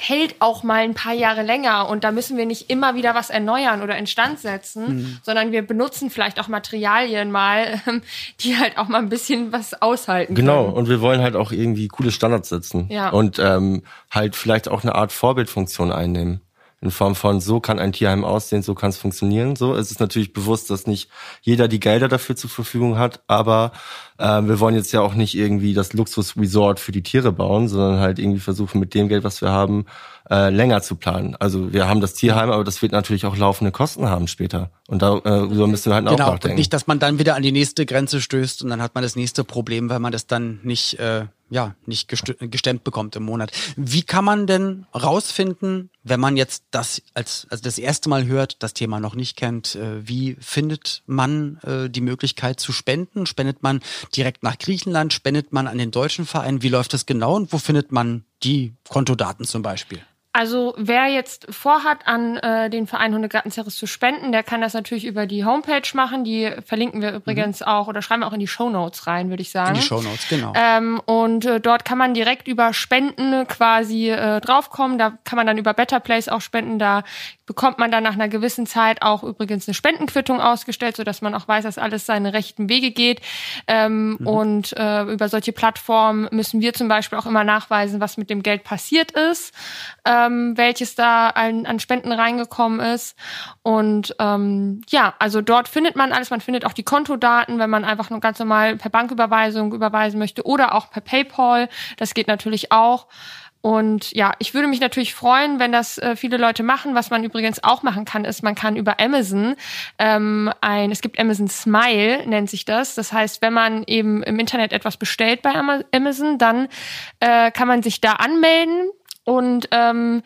hält auch mal ein paar Jahre länger und da müssen wir nicht immer wieder was erneuern oder instand setzen, mhm. sondern wir benutzen vielleicht auch Materialien mal, ähm, die halt auch mal ein bisschen was aushalten genau. können. und wir wollen halt auch irgendwie coole Standards setzen ja. und ähm, halt vielleicht auch eine Art Vorbildfunktion einnehmen in Form von so kann ein Tierheim aussehen, so kann es funktionieren. So es ist natürlich bewusst, dass nicht jeder die Gelder dafür zur Verfügung hat, aber äh, wir wollen jetzt ja auch nicht irgendwie das Luxusresort für die Tiere bauen, sondern halt irgendwie versuchen mit dem Geld, was wir haben, äh, länger zu planen. Also wir haben das Tierheim, aber das wird natürlich auch laufende Kosten haben später. Und darüber äh, müssen wir halt genau, auch nachdenken. Nicht, dass man dann wieder an die nächste Grenze stößt und dann hat man das nächste Problem, weil man das dann nicht äh, ja, nicht gestemmt bekommt im Monat. Wie kann man denn rausfinden, wenn man jetzt das als also das erste Mal hört, das Thema noch nicht kennt, äh, wie findet man äh, die Möglichkeit zu spenden? Spendet man direkt nach Griechenland? Spendet man an den deutschen Verein? Wie läuft das genau und wo findet man die Kontodaten zum Beispiel? Also wer jetzt vorhat, an äh, den Verein Hundegartenzerres zu spenden, der kann das natürlich über die Homepage machen. Die verlinken wir übrigens mhm. auch oder schreiben wir auch in die Show Notes rein, würde ich sagen. In die Show Notes, genau. Ähm, und äh, dort kann man direkt über Spenden quasi äh, draufkommen. Da kann man dann über Better Place auch spenden. Da bekommt man dann nach einer gewissen Zeit auch übrigens eine Spendenquittung ausgestellt, so dass man auch weiß, dass alles seine rechten Wege geht. Ähm, mhm. Und äh, über solche Plattformen müssen wir zum Beispiel auch immer nachweisen, was mit dem Geld passiert ist. Ähm, ähm, welches da an, an Spenden reingekommen ist. Und ähm, ja, also dort findet man alles. Man findet auch die Kontodaten, wenn man einfach nur ganz normal per Banküberweisung überweisen möchte oder auch per PayPal. Das geht natürlich auch. Und ja, ich würde mich natürlich freuen, wenn das äh, viele Leute machen. Was man übrigens auch machen kann, ist, man kann über Amazon ähm, ein, es gibt Amazon Smile, nennt sich das. Das heißt, wenn man eben im Internet etwas bestellt bei Amazon, dann äh, kann man sich da anmelden und ähm,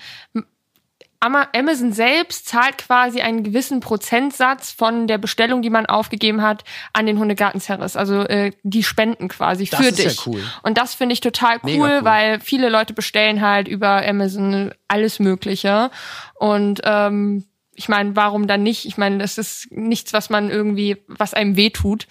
Amazon selbst zahlt quasi einen gewissen Prozentsatz von der Bestellung, die man aufgegeben hat, an den Hundegarten-Service. Also äh, die spenden quasi das für ist dich. Ja cool. Und das finde ich total cool, cool, weil viele Leute bestellen halt über Amazon alles Mögliche. Und ähm, ich meine, warum dann nicht? Ich meine, das ist nichts, was man irgendwie, was einem wehtut.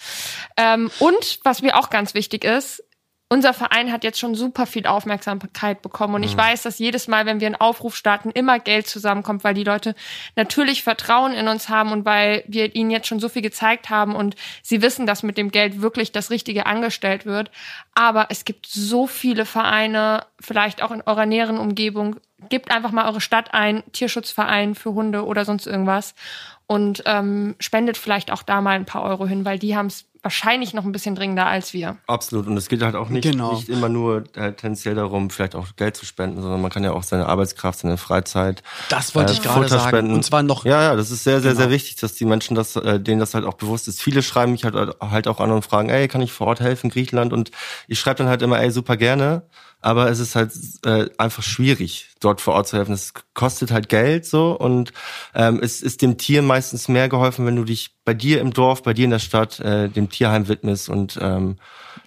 Ähm, und was mir auch ganz wichtig ist, unser Verein hat jetzt schon super viel Aufmerksamkeit bekommen und ich mhm. weiß, dass jedes Mal, wenn wir einen Aufruf starten, immer Geld zusammenkommt, weil die Leute natürlich Vertrauen in uns haben und weil wir ihnen jetzt schon so viel gezeigt haben und sie wissen, dass mit dem Geld wirklich das Richtige angestellt wird. Aber es gibt so viele Vereine, vielleicht auch in eurer näheren Umgebung. Gebt einfach mal eure Stadt ein, Tierschutzverein für Hunde oder sonst irgendwas und ähm, spendet vielleicht auch da mal ein paar Euro hin, weil die haben es wahrscheinlich noch ein bisschen dringender als wir. Absolut. Und es geht halt auch nicht, genau. nicht immer nur äh, tendenziell darum, vielleicht auch Geld zu spenden, sondern man kann ja auch seine Arbeitskraft, seine Freizeit. Das wollte äh, ich gerade sagen. Spenden. Und zwar noch. Ja, ja, das ist sehr, sehr, genau. sehr wichtig, dass die Menschen das, äh, denen das halt auch bewusst ist. Viele schreiben mich halt, halt auch an und fragen, ey, kann ich vor Ort helfen, Griechenland? Und ich schreibe dann halt immer, ey, super gerne aber es ist halt äh, einfach schwierig, dort vor Ort zu helfen. Es kostet halt Geld so und ähm, es ist dem Tier meistens mehr geholfen, wenn du dich bei dir im Dorf, bei dir in der Stadt äh, dem Tierheim widmest und ähm,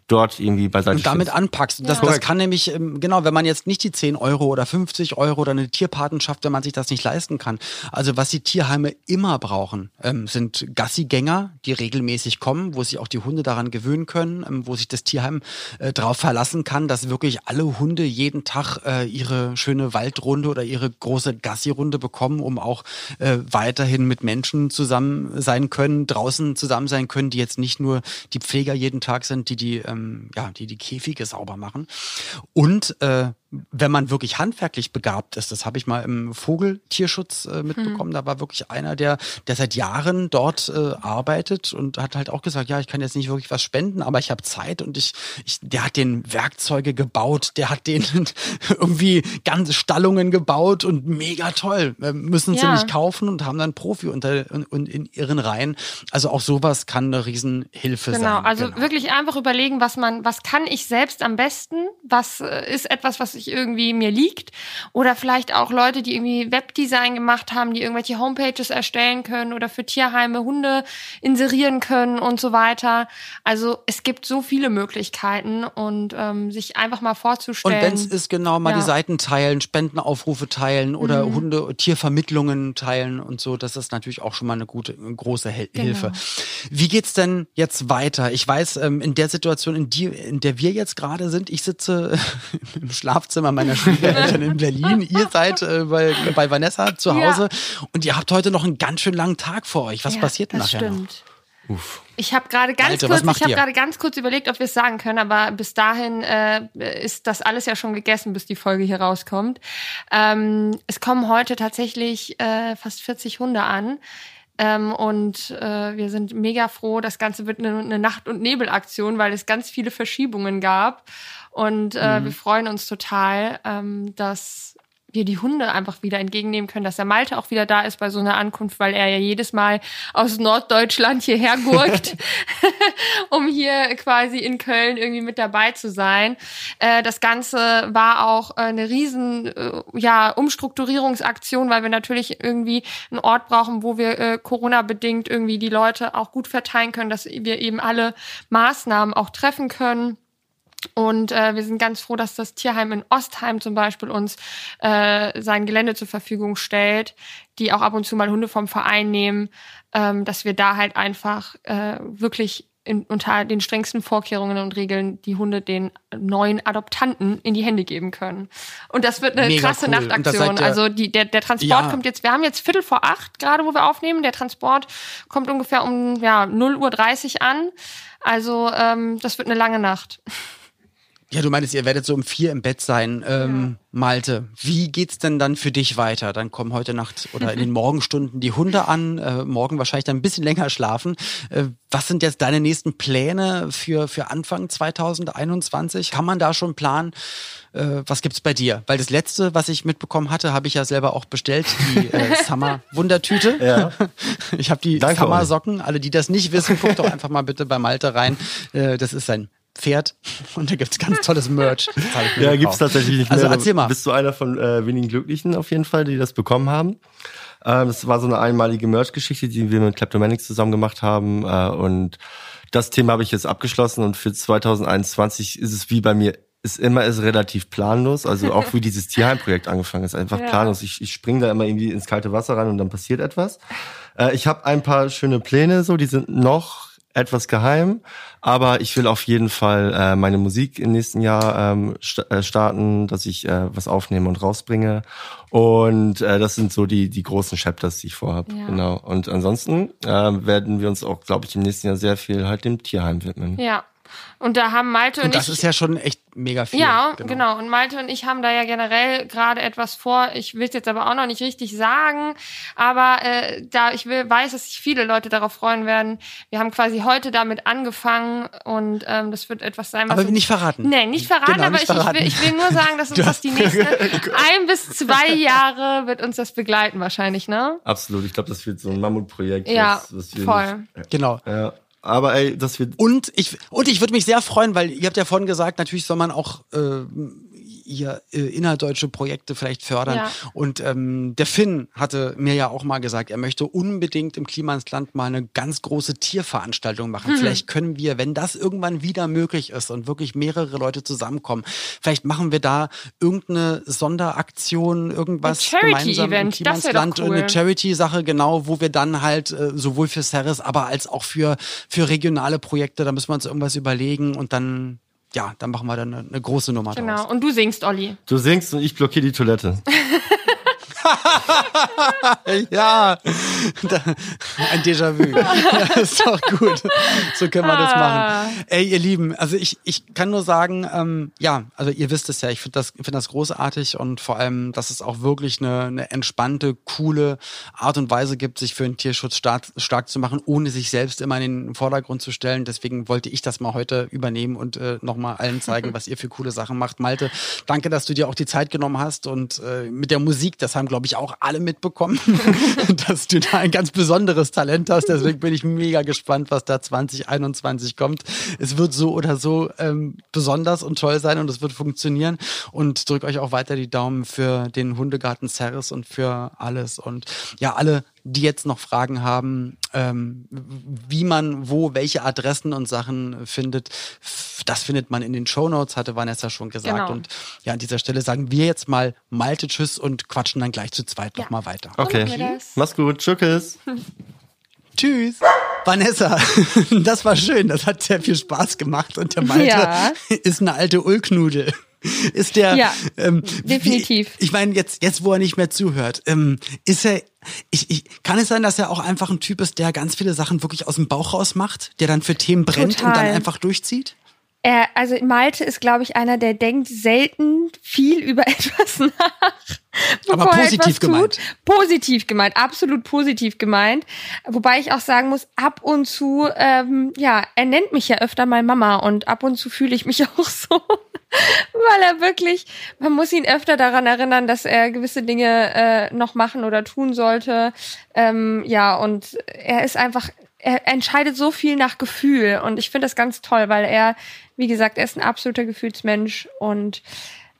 dort irgendwie beiseite Und damit anpackst. Das, ja. das kann nämlich, ähm, genau, wenn man jetzt nicht die 10 Euro oder 50 Euro oder eine Tierpatenschaft, wenn man sich das nicht leisten kann. Also was die Tierheime immer brauchen, ähm, sind Gassigänger, die regelmäßig kommen, wo sich auch die Hunde daran gewöhnen können, ähm, wo sich das Tierheim äh, drauf verlassen kann, dass wirklich alle Hunde jeden Tag äh, ihre schöne Waldrunde oder ihre große Gassi-Runde bekommen, um auch äh, weiterhin mit Menschen zusammen sein können, draußen zusammen sein können, die jetzt nicht nur die Pfleger jeden Tag sind, die die ähm, ja, die die Käfige sauber machen. Und äh, wenn man wirklich handwerklich begabt ist, das habe ich mal im Vogeltierschutz äh, mitbekommen, hm. da war wirklich einer, der, der seit Jahren dort äh, arbeitet und hat halt auch gesagt, ja, ich kann jetzt nicht wirklich was spenden, aber ich habe Zeit und ich, ich, der hat den Werkzeuge gebaut, der hat den irgendwie ganze Stallungen gebaut und mega toll. Wir müssen sie ja. nicht kaufen und haben dann Profi unter und in ihren Reihen. Also auch sowas kann eine Riesenhilfe genau, sein. Also genau, also wirklich einfach überlegen, was man, was kann ich selbst am besten, was äh, ist etwas, was ich irgendwie mir liegt, oder vielleicht auch Leute, die irgendwie Webdesign gemacht haben, die irgendwelche Homepages erstellen können oder für Tierheime Hunde inserieren können und so weiter. Also es gibt so viele Möglichkeiten und ähm, sich einfach mal vorzustellen. Und wenn es ist genau mal ja. die Seiten teilen, Spendenaufrufe teilen oder mhm. Hunde Tiervermittlungen teilen und so, das ist natürlich auch schon mal eine gute, eine große Hel genau. Hilfe. Wie geht's denn jetzt weiter? Ich weiß, ähm, in der Situation, in, die, in der wir jetzt gerade sind, ich sitze im Schlafzimmer meiner Schwiegereltern in Berlin. Ihr seid äh, bei, bei Vanessa zu Hause ja. und ihr habt heute noch einen ganz schön langen Tag vor euch. Was ja, passiert das nachher stimmt. noch? Uff. Ich habe gerade ganz Alter, kurz, ich habe gerade ganz kurz überlegt, ob wir es sagen können, aber bis dahin äh, ist das alles ja schon gegessen, bis die Folge hier rauskommt. Ähm, es kommen heute tatsächlich äh, fast 40 Hunde an. Ähm, und äh, wir sind mega froh. Das Ganze wird eine, eine Nacht- und Nebelaktion, weil es ganz viele Verschiebungen gab. Und äh, mhm. wir freuen uns total, ähm, dass wir die Hunde einfach wieder entgegennehmen können, dass der Malte auch wieder da ist bei so einer Ankunft, weil er ja jedes Mal aus Norddeutschland hierher gurkt, um hier quasi in Köln irgendwie mit dabei zu sein. Äh, das Ganze war auch eine riesen äh, ja, Umstrukturierungsaktion, weil wir natürlich irgendwie einen Ort brauchen, wo wir äh, Corona-bedingt irgendwie die Leute auch gut verteilen können, dass wir eben alle Maßnahmen auch treffen können. Und äh, wir sind ganz froh, dass das Tierheim in Ostheim zum Beispiel uns äh, sein Gelände zur Verfügung stellt, die auch ab und zu mal Hunde vom Verein nehmen, ähm, dass wir da halt einfach äh, wirklich in, unter den strengsten Vorkehrungen und Regeln die Hunde den neuen Adoptanten in die Hände geben können. Und das wird eine Mega krasse cool. Nachtaktion. Also die, der, der Transport ja. kommt jetzt, wir haben jetzt Viertel vor acht gerade, wo wir aufnehmen. Der Transport kommt ungefähr um ja, 0 Uhr 30 an. Also ähm, das wird eine lange Nacht. Ja, du meinst, ihr werdet so um vier im Bett sein. Ähm, ja. Malte, wie geht's denn dann für dich weiter? Dann kommen heute Nacht oder in den Morgenstunden die Hunde an, äh, morgen wahrscheinlich dann ein bisschen länger schlafen. Äh, was sind jetzt deine nächsten Pläne für, für Anfang 2021? Kann man da schon planen? Äh, was gibt's bei dir? Weil das letzte, was ich mitbekommen hatte, habe ich ja selber auch bestellt, die äh, Summer Wundertüte. Ja. Ich habe die Summer Socken. Alle, die das nicht wissen, guckt doch einfach mal bitte bei Malte rein. Äh, das ist ein Pferd und da gibt's ganz tolles Merch. ja, gibt's tatsächlich nicht also mehr. Also erzähl mal. Bist du einer von äh, wenigen Glücklichen auf jeden Fall, die das bekommen haben? Ähm, das war so eine einmalige Merch-Geschichte, die wir mit Kleptomanics zusammen gemacht haben äh, und das Thema habe ich jetzt abgeschlossen und für 2021 ist es wie bei mir ist immer ist relativ planlos, also auch wie dieses Tierheimprojekt angefangen ist, einfach ja. planlos. Ich, ich springe da immer irgendwie ins kalte Wasser rein und dann passiert etwas. Äh, ich habe ein paar schöne Pläne, so die sind noch etwas geheim, aber ich will auf jeden Fall äh, meine Musik im nächsten Jahr ähm, st äh, starten, dass ich äh, was aufnehme und rausbringe. Und äh, das sind so die die großen Chapters, die ich vorhabe. Ja. Genau. Und ansonsten äh, werden wir uns auch, glaube ich, im nächsten Jahr sehr viel halt dem Tierheim widmen. Ja, und da haben Malte und, und das ich, ist ja schon echt mega viel. Ja, genau. genau. Und Malte und ich haben da ja generell gerade etwas vor. Ich will es jetzt aber auch noch nicht richtig sagen, aber äh, da ich will, weiß, dass sich viele Leute darauf freuen werden. Wir haben quasi heute damit angefangen und ähm, das wird etwas sein. Was aber nicht verraten. Nee, nicht verraten, genau, aber nicht ich, verraten. Ich, will, ich will nur sagen, dass uns das die nächsten ein bis zwei Jahre wird uns das begleiten wahrscheinlich, ne? Absolut. Ich glaube, das wird so ein Mammutprojekt. Ja, was, was voll. Nicht, genau. Ja. Aber ey, das wird. Und ich, und ich würde mich sehr freuen, weil ihr habt ja vorhin gesagt, natürlich soll man auch äh, ihr äh, innerdeutsche Projekte vielleicht fördern. Ja. Und ähm, der Finn hatte mir ja auch mal gesagt, er möchte unbedingt im Klima ins Land mal eine ganz große Tierveranstaltung machen. Mhm. Vielleicht können wir, wenn das irgendwann wieder möglich ist und wirklich mehrere Leute zusammenkommen, vielleicht machen wir da irgendeine Sonderaktion, irgendwas gemeinsam im Klima ins Land, cool. eine Charity-Sache, genau, wo wir dann halt äh, sowohl für Ceres, aber als auch für, für regionale Projekte, da müssen wir uns irgendwas überlegen und dann ja, dann machen wir dann eine, eine große Nummer genau. draus. Genau. Und du singst, Olli. Du singst und ich blockiere die Toilette. ja, ein Déjà-vu. Das ist doch gut. So können wir das machen. Ah. Ey, ihr Lieben, also ich, ich kann nur sagen, ähm, ja, also ihr wisst es ja, ich finde das, find das großartig und vor allem, dass es auch wirklich eine, eine entspannte, coole Art und Weise gibt, sich für den Tierschutz stark, stark zu machen, ohne sich selbst immer in den Vordergrund zu stellen. Deswegen wollte ich das mal heute übernehmen und äh, nochmal allen zeigen, was ihr für coole Sachen macht. Malte, danke, dass du dir auch die Zeit genommen hast und äh, mit der Musik, das haben, glaube ich, auch alle mitbekommen, dass du da ein ganz besonderes Talent hast. Deswegen bin ich mega gespannt, was da 2021 kommt. Es wird so oder so ähm, besonders und toll sein und es wird funktionieren. Und drückt euch auch weiter die Daumen für den Hundegarten Ceres und für alles. Und ja, alle die jetzt noch Fragen haben, ähm, wie man wo welche Adressen und Sachen findet, das findet man in den Show Notes, hatte Vanessa schon gesagt. Genau. Und ja, an dieser Stelle sagen wir jetzt mal Malte Tschüss und quatschen dann gleich zu zweit ja. nochmal weiter. Okay, mach's gut, Tschüss. Tschüss. Vanessa, das war schön, das hat sehr viel Spaß gemacht und der Malte ja. ist eine alte Ullknudel. Ist der ja, ähm, definitiv. Wie, ich meine, jetzt, jetzt, wo er nicht mehr zuhört, ähm, ist er ich, ich, kann es sein, dass er auch einfach ein Typ ist, der ganz viele Sachen wirklich aus dem Bauch raus macht, der dann für Themen brennt Total. und dann einfach durchzieht? Er, also Malte ist, glaube ich, einer, der denkt selten viel über etwas nach. Aber positiv gemeint. Positiv gemeint, absolut positiv gemeint. Wobei ich auch sagen muss, ab und zu, ähm, ja, er nennt mich ja öfter mal Mama und ab und zu fühle ich mich auch so, weil er wirklich, man muss ihn öfter daran erinnern, dass er gewisse Dinge äh, noch machen oder tun sollte. Ähm, ja, und er ist einfach, er entscheidet so viel nach Gefühl und ich finde das ganz toll, weil er wie gesagt, er ist ein absoluter Gefühlsmensch und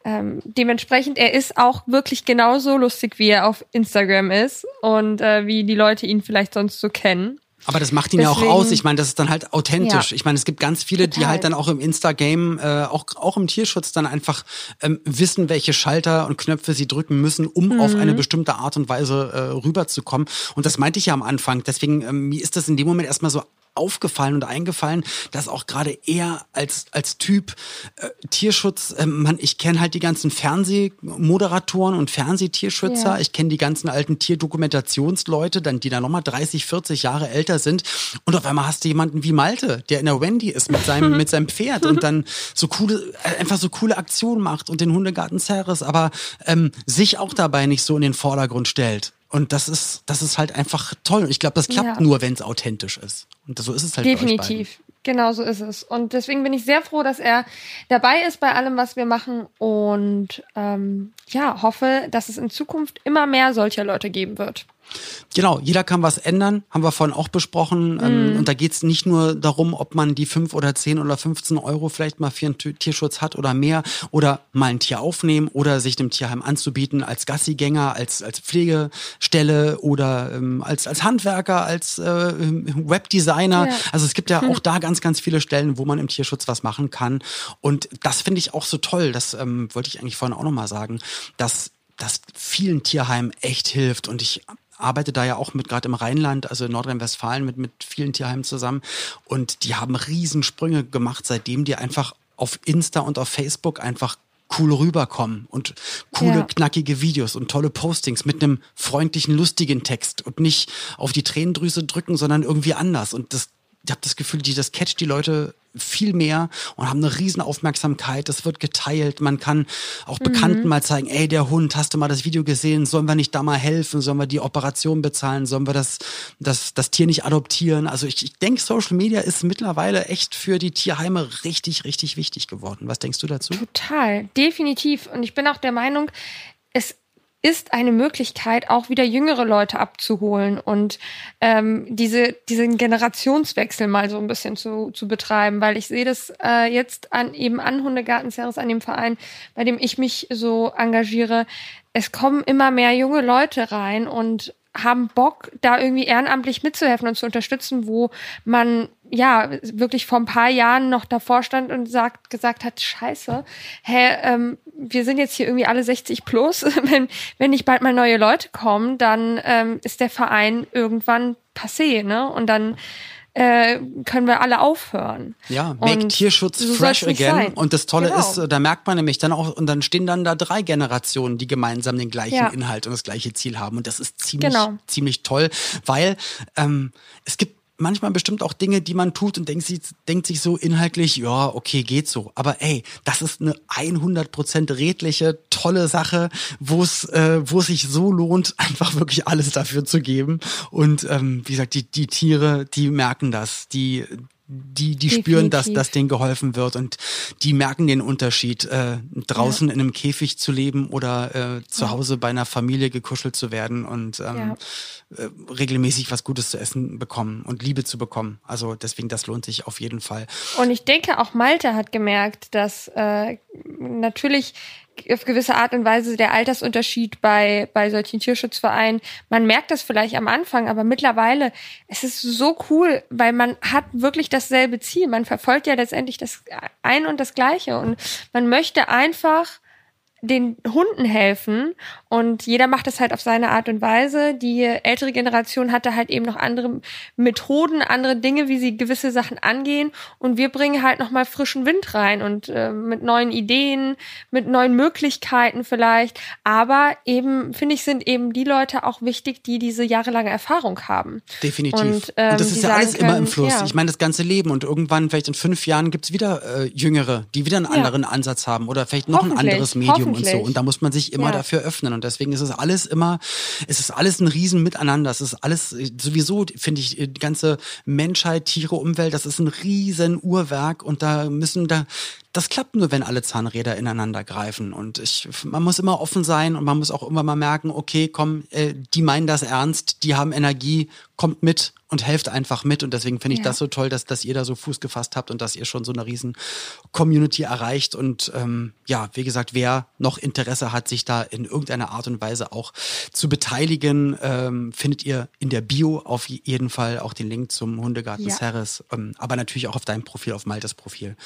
ähm, dementsprechend, er ist auch wirklich genauso lustig, wie er auf Instagram ist und äh, wie die Leute ihn vielleicht sonst so kennen. Aber das macht ihn Deswegen, ja auch aus. Ich meine, das ist dann halt authentisch. Ja, ich meine, es gibt ganz viele, total. die halt dann auch im Insta-Game, äh, auch, auch im Tierschutz dann einfach ähm, wissen, welche Schalter und Knöpfe sie drücken müssen, um mhm. auf eine bestimmte Art und Weise äh, rüberzukommen. Und das meinte ich ja am Anfang. Deswegen, ähm, mir ist das in dem Moment erstmal so aufgefallen und eingefallen, dass auch gerade er als als Typ äh, Tierschutz, äh, man, ich kenne halt die ganzen Fernsehmoderatoren und Fernsehtierschützer, ja. ich kenne die ganzen alten Tierdokumentationsleute, dann die da nochmal 30, 40 Jahre älter sind und auf einmal hast du jemanden wie Malte, der in der Wendy ist mit seinem mit seinem Pferd und dann so coole äh, einfach so coole Aktionen macht und den Hundegarten Ceres, aber ähm, sich auch dabei nicht so in den Vordergrund stellt. Und das ist, das ist halt einfach toll. Und ich glaube, das klappt ja. nur, wenn es authentisch ist. Und so ist es halt. Definitiv. Genau so ist es. Und deswegen bin ich sehr froh, dass er dabei ist bei allem, was wir machen. Und ähm, ja, hoffe, dass es in Zukunft immer mehr solcher Leute geben wird. Genau, jeder kann was ändern, haben wir vorhin auch besprochen. Mm. Und da geht es nicht nur darum, ob man die fünf oder zehn oder 15 Euro vielleicht mal für einen Tierschutz hat oder mehr oder mal ein Tier aufnehmen oder sich dem Tierheim anzubieten als Gassigänger, als, als Pflegestelle oder ähm, als, als Handwerker, als äh, Webdesigner. Ja. Also es gibt ja hm. auch da ganz, ganz viele Stellen, wo man im Tierschutz was machen kann. Und das finde ich auch so toll. Das ähm, wollte ich eigentlich vorhin auch nochmal sagen, dass das vielen Tierheimen echt hilft. Und ich arbeite da ja auch mit gerade im Rheinland, also in Nordrhein-Westfalen mit, mit vielen Tierheimen zusammen. Und die haben Riesensprünge gemacht, seitdem die einfach auf Insta und auf Facebook einfach cool rüberkommen und coole, ja. knackige Videos und tolle Postings mit einem freundlichen, lustigen Text und nicht auf die Tränendrüse drücken, sondern irgendwie anders. Und das, ich habe das Gefühl, die, das catcht die Leute viel mehr und haben eine riesen Aufmerksamkeit. Das wird geteilt. Man kann auch mhm. Bekannten mal zeigen, ey, der Hund, hast du mal das Video gesehen? Sollen wir nicht da mal helfen? Sollen wir die Operation bezahlen? Sollen wir das, das, das Tier nicht adoptieren? Also ich, ich denke, Social Media ist mittlerweile echt für die Tierheime richtig, richtig wichtig geworden. Was denkst du dazu? Total, definitiv. Und ich bin auch der Meinung, es ist eine Möglichkeit, auch wieder jüngere Leute abzuholen und ähm, diese, diesen Generationswechsel mal so ein bisschen zu, zu betreiben, weil ich sehe das äh, jetzt an eben an Hundegarten Ceres, an dem Verein, bei dem ich mich so engagiere. Es kommen immer mehr junge Leute rein und haben Bock, da irgendwie ehrenamtlich mitzuhelfen und zu unterstützen, wo man ja wirklich vor ein paar Jahren noch davor stand und sagt, gesagt hat, scheiße, hä, ähm, wir sind jetzt hier irgendwie alle 60 plus. wenn, wenn nicht bald mal neue Leute kommen, dann ähm, ist der Verein irgendwann passé, ne? Und dann äh, können wir alle aufhören. Ja, make und Tierschutz so fresh again. Sein. Und das Tolle genau. ist, da merkt man nämlich dann auch, und dann stehen dann da drei Generationen, die gemeinsam den gleichen ja. Inhalt und das gleiche Ziel haben. Und das ist ziemlich, genau. ziemlich toll, weil ähm, es gibt manchmal bestimmt auch Dinge, die man tut und denkt sich, denkt sich so inhaltlich, ja, okay, geht so. Aber ey, das ist eine 100% redliche, tolle Sache, wo es, äh, wo es sich so lohnt, einfach wirklich alles dafür zu geben. Und ähm, wie gesagt, die, die Tiere, die merken das. Die, die, die spüren, dass, dass denen geholfen wird und die merken den Unterschied, äh, draußen ja. in einem Käfig zu leben oder äh, zu Hause bei einer Familie gekuschelt zu werden und ähm, ja. äh, regelmäßig was Gutes zu essen bekommen und Liebe zu bekommen. Also deswegen, das lohnt sich auf jeden Fall. Und ich denke, auch Malte hat gemerkt, dass äh, natürlich auf gewisse Art und Weise der Altersunterschied bei, bei solchen Tierschutzvereinen. Man merkt das vielleicht am Anfang, aber mittlerweile, es ist so cool, weil man hat wirklich dasselbe Ziel. Man verfolgt ja letztendlich das ein und das Gleiche und man möchte einfach den Hunden helfen und jeder macht es halt auf seine Art und Weise. Die ältere Generation hatte halt eben noch andere Methoden, andere Dinge, wie sie gewisse Sachen angehen und wir bringen halt nochmal frischen Wind rein und äh, mit neuen Ideen, mit neuen Möglichkeiten vielleicht, aber eben finde ich sind eben die Leute auch wichtig, die diese jahrelange Erfahrung haben. Definitiv. Und, ähm, und das ist ja alles können, immer im Fluss. Ja. Ich meine das ganze Leben und irgendwann vielleicht in fünf Jahren gibt's wieder äh, Jüngere, die wieder einen ja. anderen Ansatz haben oder vielleicht noch ein anderes Medium und so. Und da muss man sich immer ja. dafür öffnen. Und deswegen ist es alles immer, es ist alles ein Riesen miteinander. Es ist alles sowieso, finde ich, die ganze Menschheit, Tiere, Umwelt, das ist ein riesen Uhrwerk und da müssen da, das klappt nur, wenn alle Zahnräder ineinander greifen. Und ich, man muss immer offen sein und man muss auch irgendwann mal merken, okay, komm, äh, die meinen das ernst, die haben Energie, kommt mit und helft einfach mit. Und deswegen finde ich ja. das so toll, dass, dass ihr da so Fuß gefasst habt und dass ihr schon so eine riesen Community erreicht. Und ähm, ja, wie gesagt, wer noch Interesse hat, sich da in irgendeiner Art und Weise auch zu beteiligen, ähm, findet ihr in der Bio auf jeden Fall auch den Link zum Hundegarten ja. Serres, ähm, aber natürlich auch auf deinem Profil, auf Maltes Profil.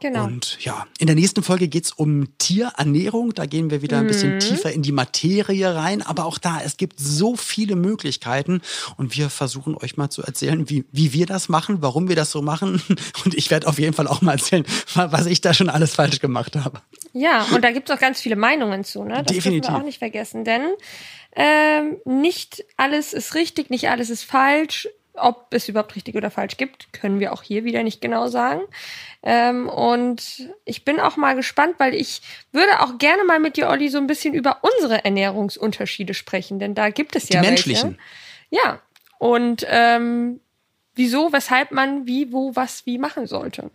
Genau. Und ja, in der nächsten Folge geht's um Tierernährung. Da gehen wir wieder ein bisschen mhm. tiefer in die Materie rein. Aber auch da, es gibt so viele Möglichkeiten. Und wir versuchen euch mal zu erzählen, wie, wie wir das machen, warum wir das so machen. Und ich werde auf jeden Fall auch mal erzählen, was ich da schon alles falsch gemacht habe. Ja, und da gibt's auch ganz viele Meinungen zu. Ne? Das Definitiv. dürfen wir auch nicht vergessen. Denn ähm, nicht alles ist richtig, nicht alles ist falsch ob es überhaupt richtig oder falsch gibt, können wir auch hier wieder nicht genau sagen. Ähm, und ich bin auch mal gespannt, weil ich würde auch gerne mal mit dir, Olli, so ein bisschen über unsere Ernährungsunterschiede sprechen, denn da gibt es ja Die menschlichen. Welche. Ja. Und ähm, wieso, weshalb man wie, wo, was, wie machen sollte.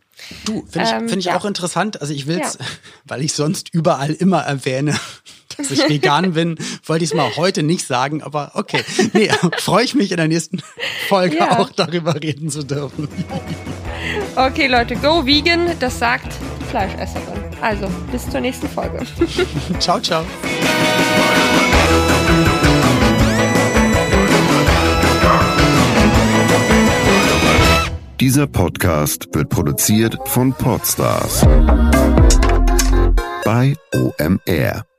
Du, finde ich, ähm, find ich ja. auch interessant. Also ich will's, ja. weil ich sonst überall immer erwähne, dass ich vegan bin, wollte ich es mal heute nicht sagen, aber okay. Nee, freue ich mich in der nächsten Folge ja. auch darüber reden zu dürfen. Okay, Leute, go vegan, das sagt Fleischesserin. Also, bis zur nächsten Folge. ciao, ciao. Dieser Podcast wird produziert von Podstars bei OMR.